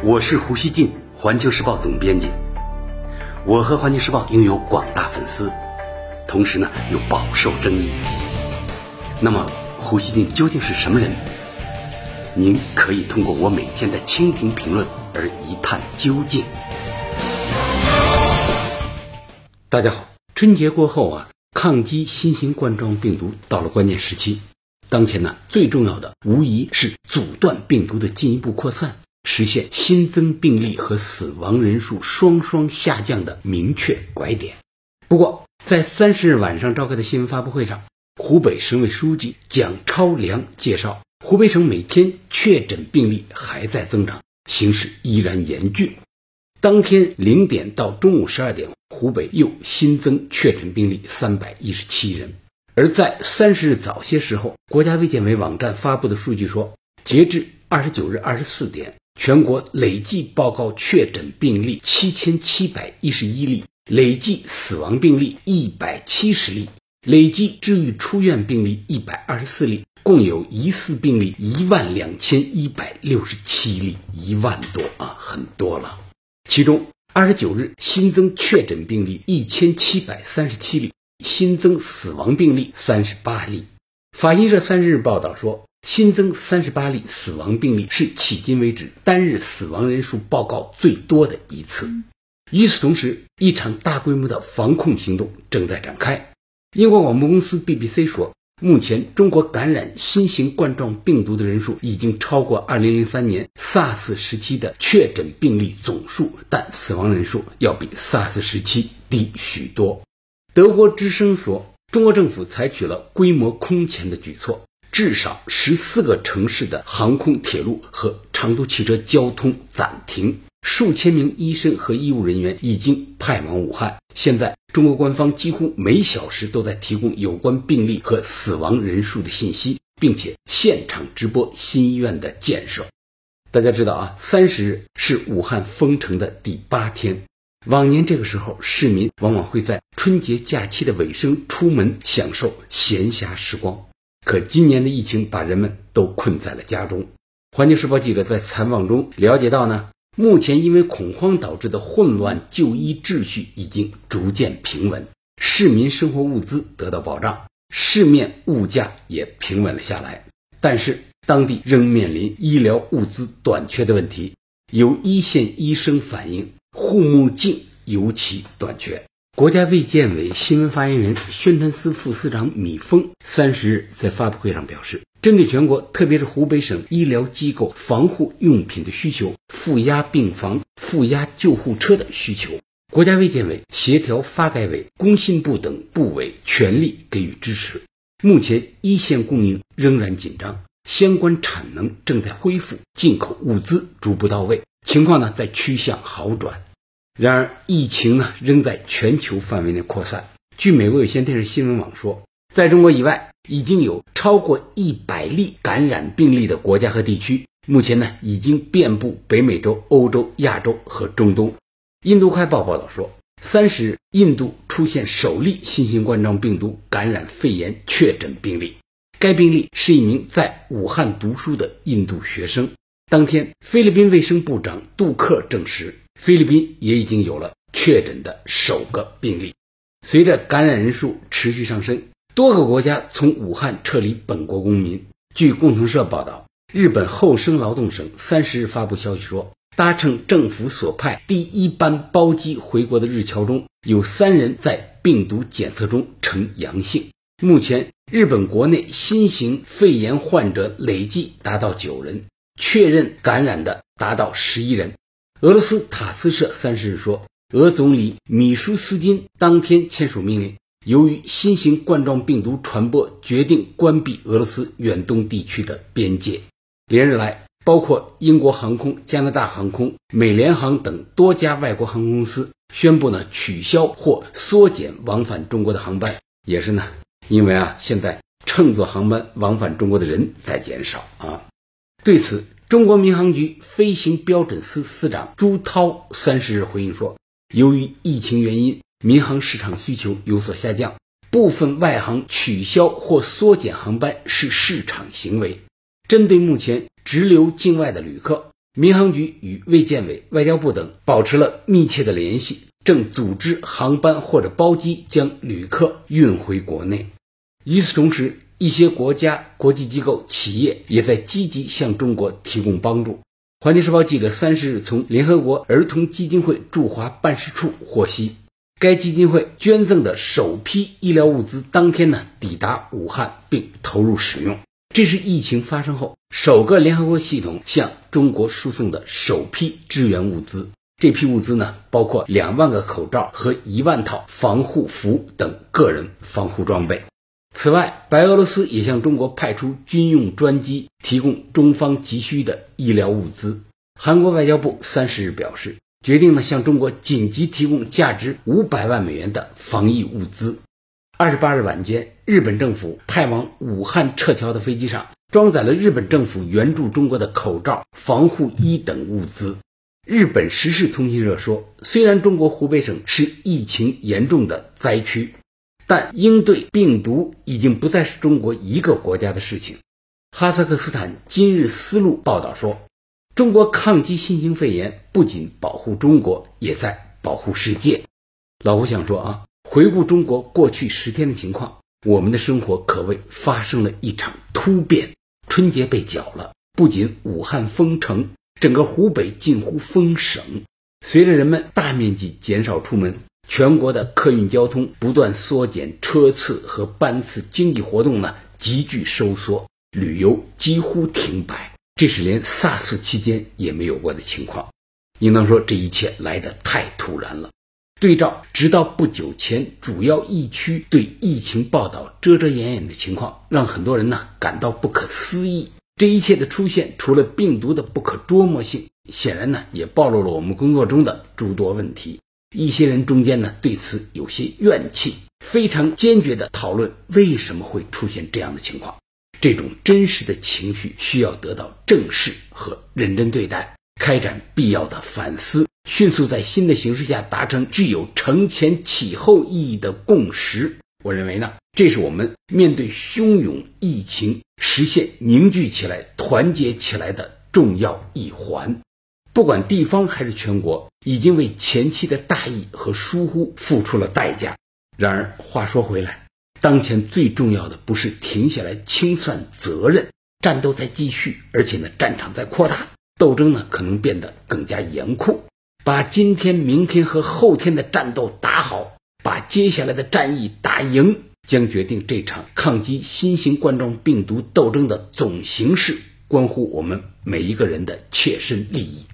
我是胡锡进，环球时报总编辑。我和环球时报拥有广大粉丝，同时呢又饱受争议。那么，胡锡进究竟是什么人？您可以通过我每天的蜻蜓评论而一探究竟。大家好，春节过后啊，抗击新型冠状病毒到了关键时期。当前呢，最重要的无疑是阻断病毒的进一步扩散。实现新增病例和死亡人数双双下降的明确拐点。不过，在三十日晚上召开的新闻发布会上，湖北省委书记蒋超良介绍，湖北省每天确诊病例还在增长，形势依然严峻。当天零点到中午十二点，湖北又新增确诊病例三百一十七人。而在三十日早些时候，国家卫健委网站发布的数据说，截至二十九日二十四点。全国累计报告确诊病例七千七百一十一例，累计死亡病例一百七十例，累计治愈出院病例一百二十四例，共有疑似病例一万两千一百六十七例，一万多啊，很多了。其中，二十九日新增确诊病例一千七百三十七例，新增死亡病例三十八例。法新社三日报道说。新增三十八例死亡病例，是迄今为止单日死亡人数报告最多的一次。与此同时，一场大规模的防控行动正在展开。英国广播公司 BBC 说，目前中国感染新型冠状病毒的人数已经超过2003年 SARS 时期的确诊病例总数，但死亡人数要比 SARS 时期低许多。德国之声说，中国政府采取了规模空前的举措。至少十四个城市的航空、铁路和长途汽车交通暂停，数千名医生和医务人员已经派往武汉。现在，中国官方几乎每小时都在提供有关病例和死亡人数的信息，并且现场直播新医院的建设。大家知道啊，三十日是武汉封城的第八天。往年这个时候，市民往往会在春节假期的尾声出门享受闲暇时光。可今年的疫情把人们都困在了家中。环球时报记者在采访中了解到呢，目前因为恐慌导致的混乱就医秩序已经逐渐平稳，市民生活物资得到保障，市面物价也平稳了下来。但是当地仍面临医疗物资短缺的问题，有一线医生反映护目镜尤其短缺。国家卫健委新闻发言人、宣传司副司长米峰三十日在发布会上表示，针对全国特别是湖北省医疗机构防护用品的需求、负压病房、负压救护车的需求，国家卫健委协调发改委、工信部等部委全力给予支持。目前一线供应仍然紧张，相关产能正在恢复，进口物资逐步到位，情况呢在趋向好转。然而，疫情呢仍在全球范围内扩散。据美国有线电视新闻网说，在中国以外，已经有超过一百例感染病例的国家和地区，目前呢已经遍布北美洲、欧洲、亚洲和中东。印度快报报道说，三十日，印度出现首例新型冠状病毒感染肺炎确诊病例，该病例是一名在武汉读书的印度学生。当天，菲律宾卫生部长杜克证实。菲律宾也已经有了确诊的首个病例。随着感染人数持续上升，多个国家从武汉撤离本国公民。据共同社报道，日本厚生劳动省三十日发布消息说，搭乘政府所派第一班包机回国的日侨中有三人在病毒检测中呈阳性。目前，日本国内新型肺炎患者累计达到九人，确认感染的达到十一人。俄罗斯塔斯社三十日说，俄总理米舒斯金当天签署命令，由于新型冠状病毒传播，决定关闭俄罗斯远东地区的边界。连日来，包括英国航空、加拿大航空、美联航等多家外国航空公司宣布呢取消或缩减往返中国的航班，也是呢，因为啊，现在乘坐航班往返中国的人在减少啊。对此。中国民航局飞行标准司司长朱涛三十日回应说，由于疫情原因，民航市场需求有所下降，部分外航取消或缩减航班是市场行为。针对目前直流境外的旅客，民航局与卫健委、外交部等保持了密切的联系，正组织航班或者包机将旅客运回国内。与此同时，一些国家、国际机构、企业也在积极向中国提供帮助。环球时报记者三十日从联合国儿童基金会驻华办事处获悉，该基金会捐赠的首批医疗物资当天呢抵达武汉并投入使用。这是疫情发生后首个联合国系统向中国输送的首批支援物资。这批物资呢，包括两万个口罩和一万套防护服等个人防护装备。此外，白俄罗斯也向中国派出军用专机，提供中方急需的医疗物资。韩国外交部三十日表示，决定呢向中国紧急提供价值五百万美元的防疫物资。二十八日晚间，日本政府派往武汉撤侨的飞机上装载了日本政府援助中国的口罩、防护衣等物资。日本时事通讯社说，虽然中国湖北省是疫情严重的灾区。但应对病毒已经不再是中国一个国家的事情。哈萨克斯坦今日丝路报道说，中国抗击新型肺炎不仅保护中国，也在保护世界。老胡想说啊，回顾中国过去十天的情况，我们的生活可谓发生了一场突变。春节被搅了，不仅武汉封城，整个湖北近乎封省。随着人们大面积减少出门。全国的客运交通不断缩减车次和班次，经济活动呢急剧收缩，旅游几乎停摆，这是连 SARS 期间也没有过的情况。应当说，这一切来得太突然了。对照直到不久前主要疫区对疫情报道遮遮掩掩的情况，让很多人呢感到不可思议。这一切的出现，除了病毒的不可捉摸性，显然呢也暴露了我们工作中的诸多问题。一些人中间呢，对此有些怨气，非常坚决地讨论为什么会出现这样的情况。这种真实的情绪需要得到正视和认真对待，开展必要的反思，迅速在新的形势下达成具有承前启后意义的共识。我认为呢，这是我们面对汹涌疫情实现凝聚起来、团结起来的重要一环。不管地方还是全国，已经为前期的大意和疏忽付出了代价。然而话说回来，当前最重要的不是停下来清算责任，战斗在继续，而且呢战场在扩大，斗争呢可能变得更加严酷。把今天、明天和后天的战斗打好，把接下来的战役打赢，将决定这场抗击新型冠状病毒斗争的总形势，关乎我们每一个人的切身利益。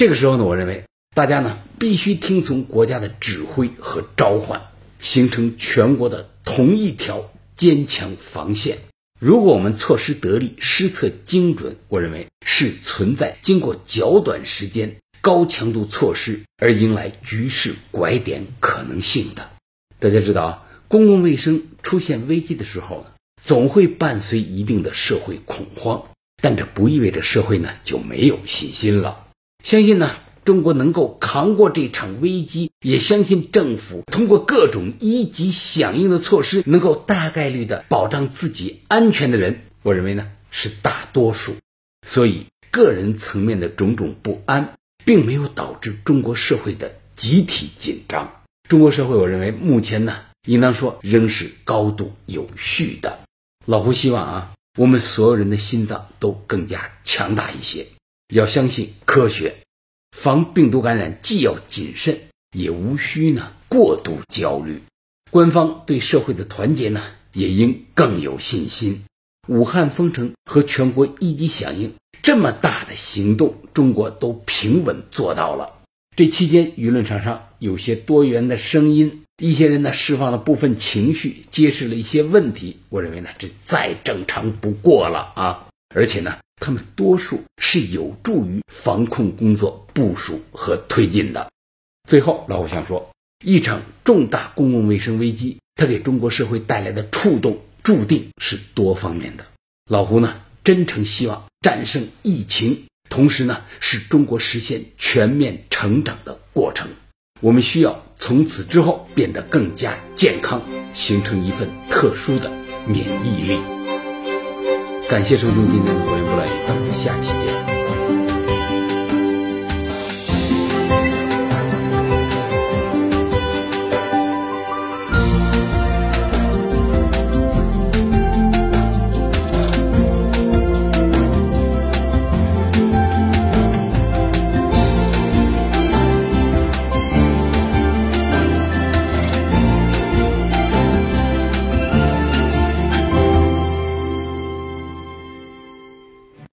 这个时候呢，我认为大家呢必须听从国家的指挥和召唤，形成全国的同一条坚强防线。如果我们措施得力、施策精准，我认为是存在经过较短时间、高强度措施而迎来局势拐点可能性的。大家知道啊，公共卫生出现危机的时候呢，总会伴随一定的社会恐慌，但这不意味着社会呢就没有信心了。相信呢，中国能够扛过这场危机，也相信政府通过各种一级响应的措施，能够大概率的保障自己安全的人，我认为呢是大多数。所以，个人层面的种种不安，并没有导致中国社会的集体紧张。中国社会，我认为目前呢，应当说仍是高度有序的。老胡希望啊，我们所有人的心脏都更加强大一些。要相信科学，防病毒感染既要谨慎，也无需呢过度焦虑。官方对社会的团结呢，也应更有信心。武汉封城和全国一级响应这么大的行动，中国都平稳做到了。这期间，舆论场上有些多元的声音，一些人呢释放了部分情绪，揭示了一些问题。我认为呢，这再正常不过了啊！而且呢。他们多数是有助于防控工作部署和推进的。最后，老胡想说，一场重大公共卫生危机，它给中国社会带来的触动注定是多方面的。老胡呢，真诚希望战胜疫情，同时呢，使中国实现全面成长的过程。我们需要从此之后变得更加健康，形成一份特殊的免疫力。感谢收听今天的《国言不来》，咱们下期见。